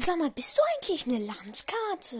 Sag mal, bist du eigentlich eine Landkarte?